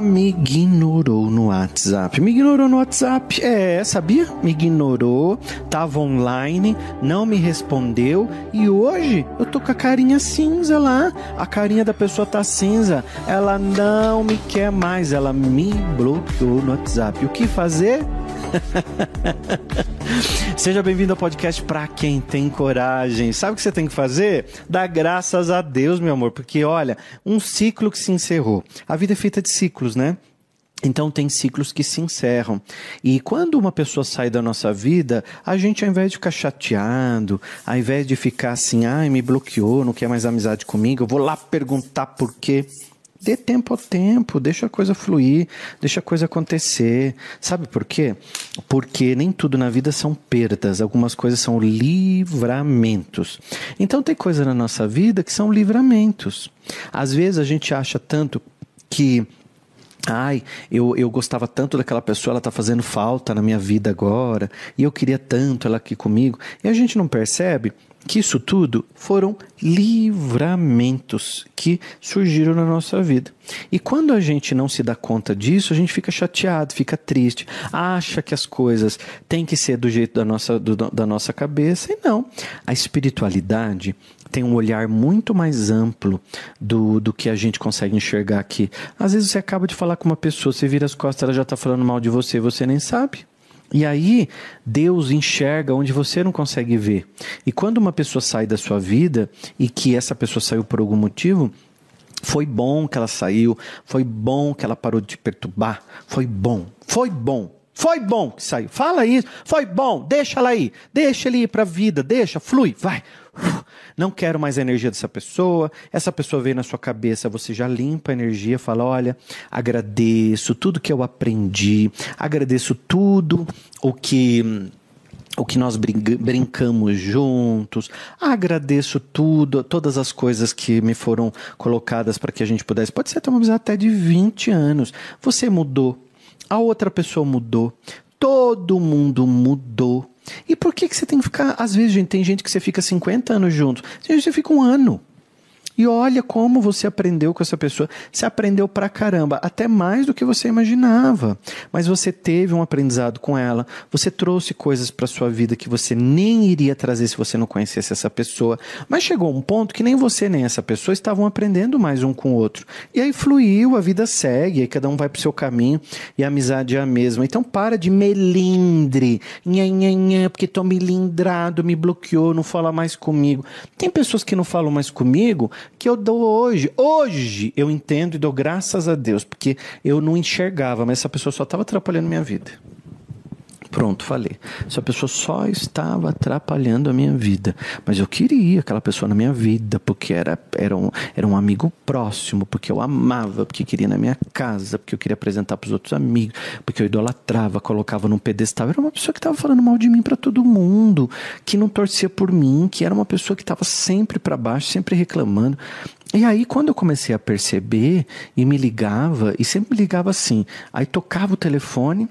Me ignorou no WhatsApp. Me ignorou no WhatsApp. É, sabia? Me ignorou, tava online, não me respondeu e hoje eu tô com a carinha cinza lá. A carinha da pessoa tá cinza. Ela não me quer mais, ela me bloqueou no WhatsApp. O que fazer? Seja bem-vindo ao podcast Pra Quem Tem Coragem. Sabe o que você tem que fazer? Dar graças a Deus, meu amor, porque olha, um ciclo que se encerrou. A vida é feita de ciclos, né? Então tem ciclos que se encerram. E quando uma pessoa sai da nossa vida, a gente ao invés de ficar chateado, ao invés de ficar assim, ai, me bloqueou, não quer mais amizade comigo, eu vou lá perguntar por quê. Dê tempo ao tempo, deixa a coisa fluir, deixa a coisa acontecer. Sabe por quê? Porque nem tudo na vida são perdas, algumas coisas são livramentos. Então tem coisas na nossa vida que são livramentos. Às vezes a gente acha tanto que Ai, eu, eu gostava tanto daquela pessoa, ela está fazendo falta na minha vida agora, e eu queria tanto ela aqui comigo. E a gente não percebe que isso tudo foram livramentos que surgiram na nossa vida. E quando a gente não se dá conta disso, a gente fica chateado, fica triste, acha que as coisas têm que ser do jeito da nossa, do, da nossa cabeça, e não. A espiritualidade tem um olhar muito mais amplo do, do que a gente consegue enxergar aqui. Às vezes você acaba de falar com uma pessoa, você vira as costas, ela já está falando mal de você, você nem sabe. E aí, Deus enxerga onde você não consegue ver. E quando uma pessoa sai da sua vida e que essa pessoa saiu por algum motivo, foi bom que ela saiu, foi bom que ela parou de te perturbar, foi bom, foi bom. Foi bom que saiu. Fala isso. Foi bom. Deixa ela aí. Deixa ele ir para a vida. Deixa. Flui. Vai. Não quero mais a energia dessa pessoa. Essa pessoa veio na sua cabeça. Você já limpa a energia. Fala: olha, agradeço tudo que eu aprendi. Agradeço tudo o que o que nós brincamos juntos. Agradeço tudo, todas as coisas que me foram colocadas para que a gente pudesse. Pode ser amizade até de 20 anos. Você mudou a outra pessoa mudou, todo mundo mudou. E por que, que você tem que ficar? Às vezes, gente, tem gente que você fica 50 anos junto, tem gente que você fica um ano. E olha como você aprendeu com essa pessoa. Você aprendeu pra caramba, até mais do que você imaginava. Mas você teve um aprendizado com ela, você trouxe coisas para sua vida que você nem iria trazer se você não conhecesse essa pessoa. Mas chegou um ponto que nem você nem essa pessoa estavam aprendendo mais um com o outro. E aí fluiu, a vida segue, aí cada um vai pro seu caminho e a amizade é a mesma. Então para de melindre, nha, nha, nha, porque tô melindrado, me bloqueou, não fala mais comigo. Tem pessoas que não falam mais comigo que eu dou hoje. Hoje eu entendo e dou graças a Deus, porque eu não enxergava, mas essa pessoa só estava atrapalhando minha vida. Pronto, falei. Essa pessoa só estava atrapalhando a minha vida. Mas eu queria aquela pessoa na minha vida, porque era, era, um, era um amigo próximo, porque eu amava, porque queria na minha casa, porque eu queria apresentar para os outros amigos, porque eu idolatrava, colocava num pedestal. Era uma pessoa que estava falando mal de mim para todo mundo, que não torcia por mim, que era uma pessoa que estava sempre para baixo, sempre reclamando. E aí, quando eu comecei a perceber e me ligava, e sempre me ligava assim, aí tocava o telefone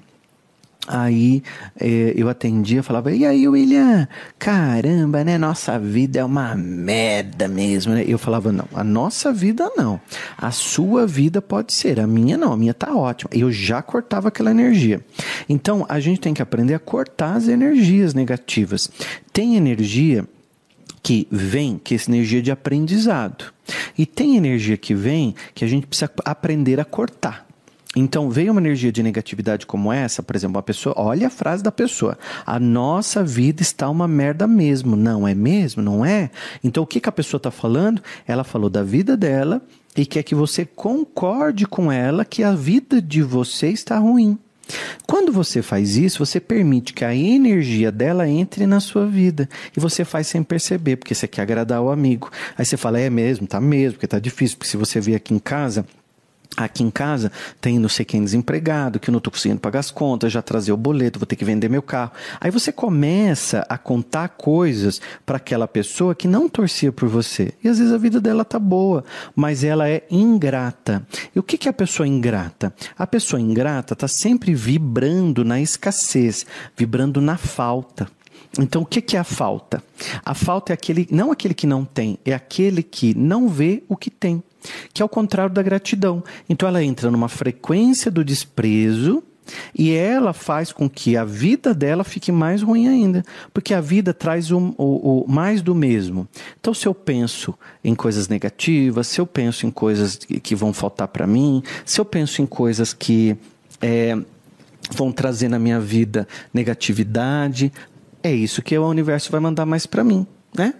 Aí é, eu atendia, falava, e aí, William? Caramba, né? Nossa vida é uma merda mesmo, né? Eu falava, não, a nossa vida não. A sua vida pode ser, a minha não, a minha tá ótima. Eu já cortava aquela energia. Então, a gente tem que aprender a cortar as energias negativas. Tem energia que vem, que é essa energia de aprendizado. E tem energia que vem que a gente precisa aprender a cortar. Então, veio uma energia de negatividade como essa, por exemplo, uma pessoa, olha a frase da pessoa: a nossa vida está uma merda mesmo. Não é mesmo? Não é? Então, o que, que a pessoa está falando? Ela falou da vida dela e quer que você concorde com ela que a vida de você está ruim. Quando você faz isso, você permite que a energia dela entre na sua vida. E você faz sem perceber, porque você quer agradar o amigo. Aí você fala, é mesmo, tá mesmo, porque tá difícil. Porque se você vir aqui em casa, Aqui em casa tem não sei quem desempregado, que eu não estou conseguindo pagar as contas, já trazer o boleto, vou ter que vender meu carro. Aí você começa a contar coisas para aquela pessoa que não torcia por você. E às vezes a vida dela tá boa, mas ela é ingrata. E o que, que é a pessoa ingrata? A pessoa ingrata está sempre vibrando na escassez, vibrando na falta. Então, o que, é a falta? A falta é aquele, não aquele que não tem, é aquele que não vê o que tem. Que é o contrário da gratidão. Então ela entra numa frequência do desprezo e ela faz com que a vida dela fique mais ruim ainda, porque a vida traz o, o, o, mais do mesmo. Então, se eu penso em coisas negativas, se eu penso em coisas que vão faltar para mim, se eu penso em coisas que é, vão trazer na minha vida negatividade, é isso que o universo vai mandar mais para mim, né?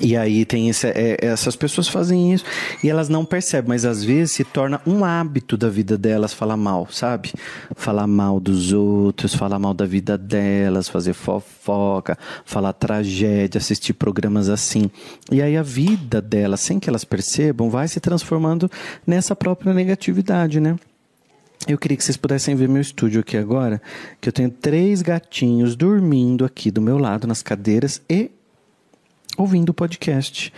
E aí tem esse, é, essas pessoas fazem isso e elas não percebem, mas às vezes se torna um hábito da vida delas falar mal, sabe? Falar mal dos outros, falar mal da vida delas, fazer fofoca, falar tragédia, assistir programas assim. E aí a vida delas, sem que elas percebam, vai se transformando nessa própria negatividade, né? Eu queria que vocês pudessem ver meu estúdio aqui agora, que eu tenho três gatinhos dormindo aqui do meu lado nas cadeiras e ouvindo o podcast.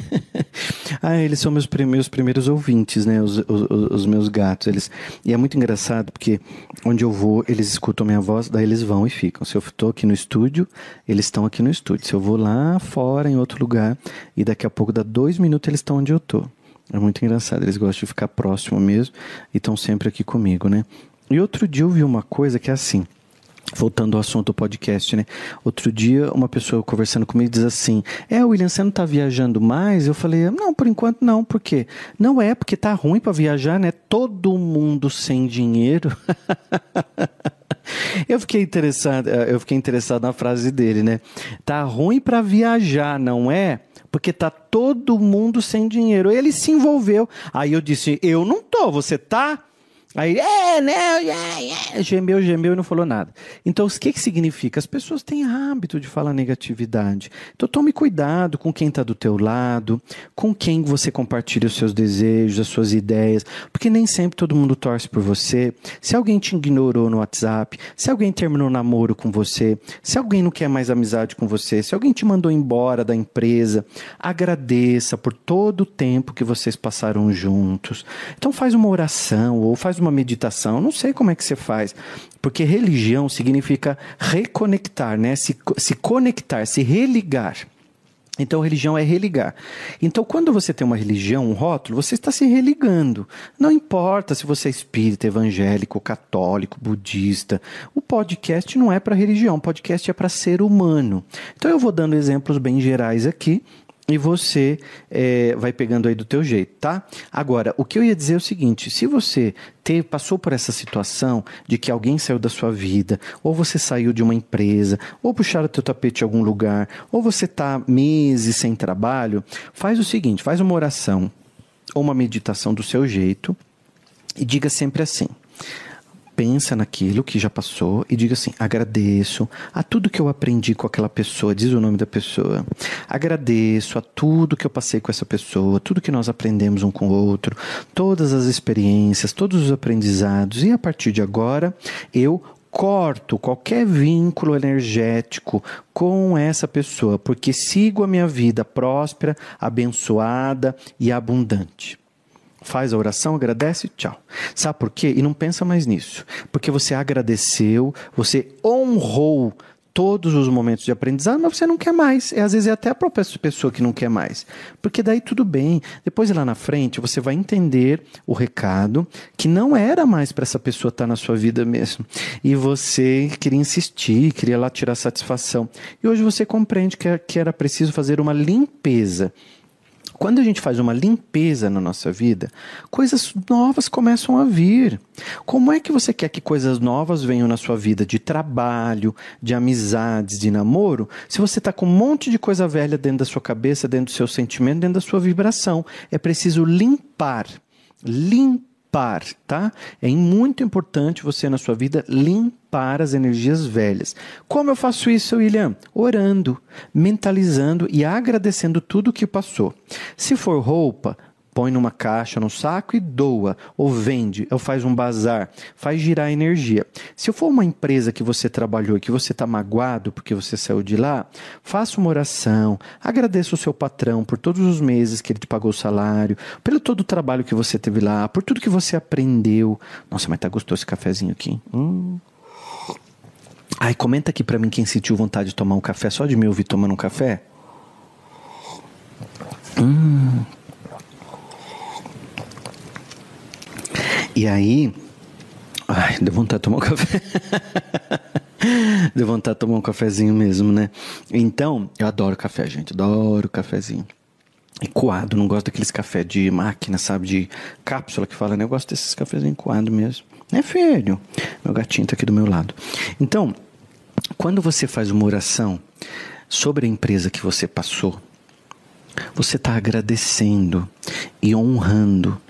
ah, eles são meus primeiros, primeiros ouvintes, né? Os, os, os, meus gatos. Eles... E é muito engraçado porque onde eu vou, eles escutam minha voz, daí eles vão e ficam. Se eu estou aqui no estúdio, eles estão aqui no estúdio. Se eu vou lá fora, em outro lugar, e daqui a pouco dá dois minutos, eles estão onde eu estou. É muito engraçado, eles gostam de ficar próximo mesmo e estão sempre aqui comigo, né? E outro dia eu vi uma coisa que é assim. Voltando ao assunto do podcast, né? Outro dia, uma pessoa conversando comigo diz assim: É, William, você não tá viajando mais? Eu falei: Não, por enquanto não. Por quê? Não é porque tá ruim para viajar, né? Todo mundo sem dinheiro. eu fiquei interessado, eu fiquei interessado na frase dele, né? Tá ruim para viajar, não é? Porque tá todo mundo sem dinheiro. Ele se envolveu. Aí eu disse: Eu não tô, você tá? Aí, é, né, é, é, gemeu, gemeu e não falou nada. Então, o que, que significa? As pessoas têm hábito de falar negatividade. Então, tome cuidado com quem está do teu lado, com quem você compartilha os seus desejos, as suas ideias, porque nem sempre todo mundo torce por você. Se alguém te ignorou no WhatsApp, se alguém terminou namoro com você, se alguém não quer mais amizade com você, se alguém te mandou embora da empresa, agradeça por todo o tempo que vocês passaram juntos. Então, faz uma oração ou faz uma meditação, não sei como é que você faz, porque religião significa reconectar, né? Se, se conectar, se religar. Então, religião é religar. Então, quando você tem uma religião, um rótulo, você está se religando. Não importa se você é espírita, evangélico, católico, budista. O podcast não é para religião, o podcast é para ser humano. Então, eu vou dando exemplos bem gerais aqui e você é, vai pegando aí do teu jeito, tá? Agora, o que eu ia dizer é o seguinte: se você teve, passou por essa situação de que alguém saiu da sua vida, ou você saiu de uma empresa, ou puxaram o teu tapete em algum lugar, ou você está meses sem trabalho, faz o seguinte: faz uma oração ou uma meditação do seu jeito e diga sempre assim: pensa naquilo que já passou e diga assim: agradeço a tudo que eu aprendi com aquela pessoa, diz o nome da pessoa. Agradeço a tudo que eu passei com essa pessoa, tudo que nós aprendemos um com o outro, todas as experiências, todos os aprendizados, e a partir de agora eu corto qualquer vínculo energético com essa pessoa, porque sigo a minha vida próspera, abençoada e abundante faz a oração, agradece, tchau. Sabe por quê? E não pensa mais nisso. Porque você agradeceu, você honrou todos os momentos de aprendizado, mas você não quer mais. É, às vezes é até a própria pessoa que não quer mais. Porque daí tudo bem. Depois lá na frente você vai entender o recado que não era mais para essa pessoa estar tá na sua vida mesmo. E você queria insistir, queria lá tirar satisfação. E hoje você compreende que é, era preciso fazer uma limpeza quando a gente faz uma limpeza na nossa vida, coisas novas começam a vir. Como é que você quer que coisas novas venham na sua vida de trabalho, de amizades, de namoro, se você está com um monte de coisa velha dentro da sua cabeça, dentro do seu sentimento, dentro da sua vibração? É preciso limpar. Limpar limpar, tá? É muito importante você na sua vida limpar as energias velhas. Como eu faço isso, William? Orando, mentalizando e agradecendo tudo que passou. Se for roupa, põe numa caixa, num saco e doa, ou vende, ou faz um bazar, faz girar energia. Se for uma empresa que você trabalhou e que você está magoado porque você saiu de lá, faça uma oração, agradeça o seu patrão por todos os meses que ele te pagou o salário, pelo todo o trabalho que você teve lá, por tudo que você aprendeu. Nossa, mas tá gostoso esse cafezinho aqui. Hum. Ai, comenta aqui para mim quem sentiu vontade de tomar um café, só de me ouvir tomando um café. E aí, ai, deu vontade de tomar um café. deu vontade de tomar um cafezinho mesmo, né? Então, eu adoro café, gente, adoro cafezinho. E coado, não gosto daqueles café de máquina, sabe, de cápsula que fala, né? Eu gosto desses cafezinhos coado mesmo. É filho. Meu gatinho tá aqui do meu lado. Então, quando você faz uma oração sobre a empresa que você passou, você está agradecendo e honrando.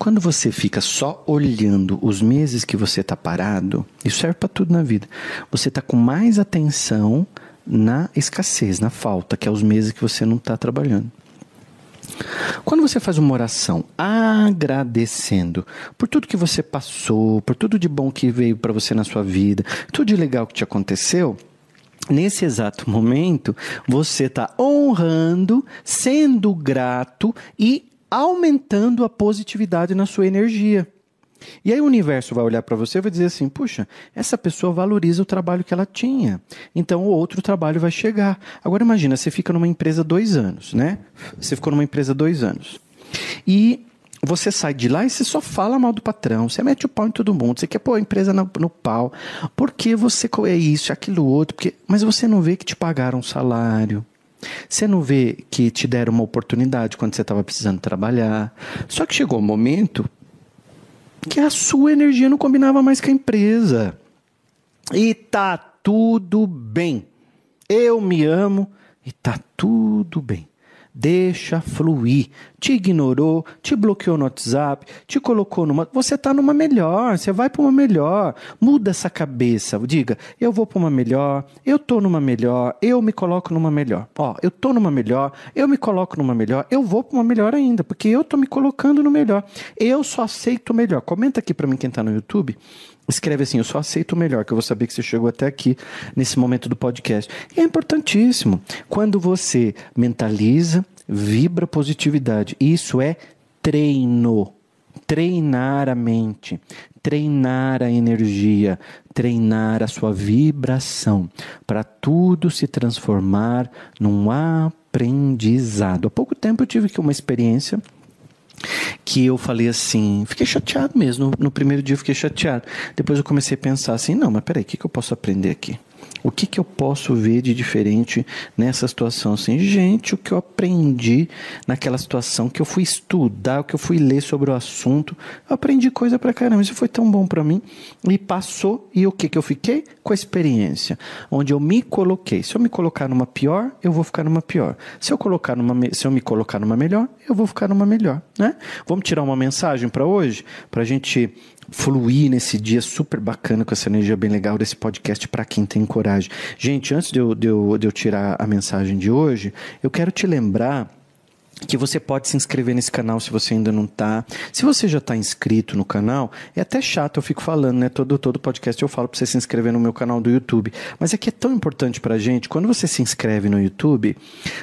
Quando você fica só olhando os meses que você está parado, isso serve para tudo na vida. Você está com mais atenção na escassez, na falta, que é os meses que você não está trabalhando. Quando você faz uma oração agradecendo por tudo que você passou, por tudo de bom que veio para você na sua vida, tudo de legal que te aconteceu, nesse exato momento, você está honrando, sendo grato e aumentando a positividade na sua energia. E aí o universo vai olhar para você e vai dizer assim: puxa, essa pessoa valoriza o trabalho que ela tinha. Então o outro trabalho vai chegar. Agora imagina, você fica numa empresa dois anos, né? Você ficou numa empresa dois anos. E você sai de lá e você só fala mal do patrão, você mete o pau em todo mundo, você quer pôr a empresa no, no pau, porque você é isso, aquilo outro, porque, mas você não vê que te pagaram um salário, você não vê que te deram uma oportunidade quando você estava precisando trabalhar. Só que chegou um momento que a sua energia não combinava mais com a empresa. E tá tudo bem. Eu me amo e tá tudo bem. Deixa fluir. Te ignorou, te bloqueou no WhatsApp, te colocou numa. Você está numa melhor, você vai para uma melhor. Muda essa cabeça. Diga, eu vou para uma melhor, eu tô numa melhor, eu me coloco numa melhor. Ó, eu tô numa melhor, eu me coloco numa melhor, eu vou para uma melhor ainda, porque eu tô me colocando no melhor. Eu só aceito melhor. Comenta aqui para mim quem está no YouTube escreve assim: Eu só aceito o melhor, que eu vou saber que você chegou até aqui nesse momento do podcast. E é importantíssimo. Quando você mentaliza, vibra positividade. Isso é treino. Treinar a mente, treinar a energia, treinar a sua vibração, para tudo se transformar num aprendizado. Há pouco tempo eu tive aqui uma experiência que eu falei assim, fiquei chateado mesmo. No, no, primeiro dia eu fiquei chateado. Depois eu comecei a pensar assim, não, mas peraí, o que, que eu posso aprender aqui? O que, que eu posso ver de diferente nessa situação? Assim, gente, o que eu aprendi naquela situação, que eu fui estudar, o que eu fui ler sobre o assunto, eu aprendi coisa pra caramba. Isso foi tão bom para mim. E passou, e o que, que eu fiquei? Com a experiência, onde eu me coloquei. Se eu me colocar numa pior, eu vou ficar numa pior. Se eu, colocar numa, se eu me colocar numa melhor, eu vou ficar numa melhor. Né? Vamos tirar uma mensagem para hoje? Para a gente fluir nesse dia super bacana com essa energia bem legal desse podcast para quem tem coragem. Gente, antes de eu, de, eu, de eu tirar a mensagem de hoje, eu quero te lembrar que você pode se inscrever nesse canal se você ainda não está. Se você já está inscrito no canal, é até chato, eu fico falando, né? Todo, todo podcast eu falo para você se inscrever no meu canal do YouTube. Mas é que é tão importante para gente, quando você se inscreve no YouTube,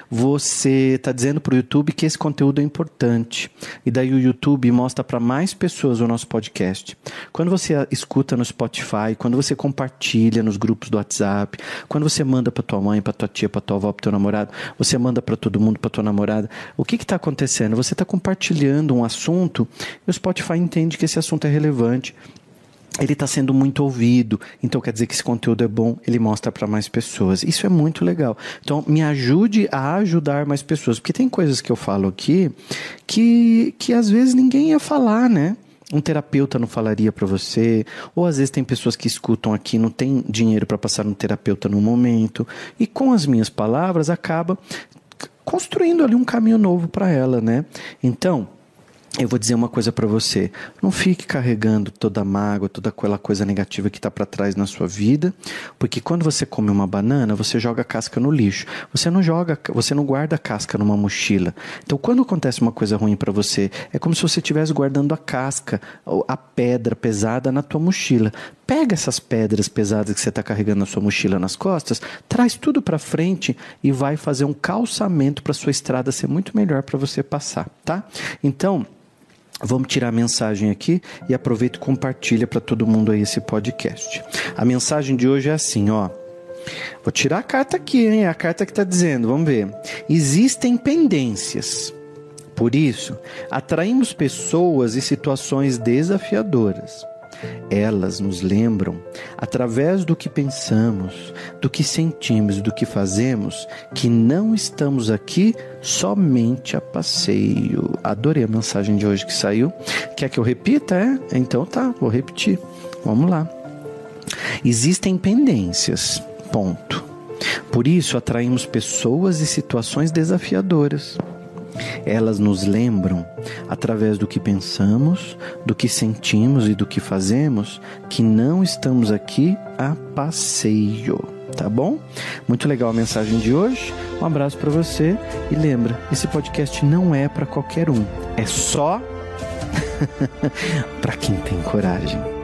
você está dizendo para o YouTube que esse conteúdo é importante. E daí o YouTube mostra para mais pessoas o nosso podcast. Quando você escuta no Spotify, quando você compartilha nos grupos do WhatsApp, quando você manda para tua mãe, para tua tia, para tua avó, para teu namorado, você manda para todo mundo, para tua namorada, o que está acontecendo? Você está compartilhando um assunto e o Spotify entende que esse assunto é relevante. Ele está sendo muito ouvido, então quer dizer que esse conteúdo é bom, ele mostra para mais pessoas. Isso é muito legal. Então, me ajude a ajudar mais pessoas, porque tem coisas que eu falo aqui que, que às vezes ninguém ia falar, né? Um terapeuta não falaria para você, ou às vezes tem pessoas que escutam aqui não tem dinheiro para passar no terapeuta no momento, e com as minhas palavras acaba construindo ali um caminho novo para ela, né? Então, eu vou dizer uma coisa para você: não fique carregando toda a mágoa, toda aquela coisa negativa que está para trás na sua vida, porque quando você come uma banana, você joga a casca no lixo. Você não joga, você não guarda a casca numa mochila. Então, quando acontece uma coisa ruim para você, é como se você estivesse guardando a casca, a pedra pesada na tua mochila. Pega essas pedras pesadas que você está carregando na sua mochila nas costas, traz tudo para frente e vai fazer um calçamento para sua estrada ser muito melhor para você passar, tá? Então Vamos tirar a mensagem aqui e aproveita e compartilha para todo mundo aí esse podcast. A mensagem de hoje é assim, ó. Vou tirar a carta aqui, hein? A carta que está dizendo, vamos ver. Existem pendências, Por isso, atraímos pessoas e situações desafiadoras. Elas nos lembram, através do que pensamos, do que sentimos, do que fazemos, que não estamos aqui somente a passeio. Adorei a mensagem de hoje que saiu. Quer que eu repita? É? Então tá, vou repetir. Vamos lá. Existem pendências. Ponto. Por isso atraímos pessoas e situações desafiadoras. Elas nos lembram, através do que pensamos, do que sentimos e do que fazemos, que não estamos aqui a passeio. Tá bom? Muito legal a mensagem de hoje. Um abraço para você e lembra, esse podcast não é para qualquer um, é só para quem tem coragem.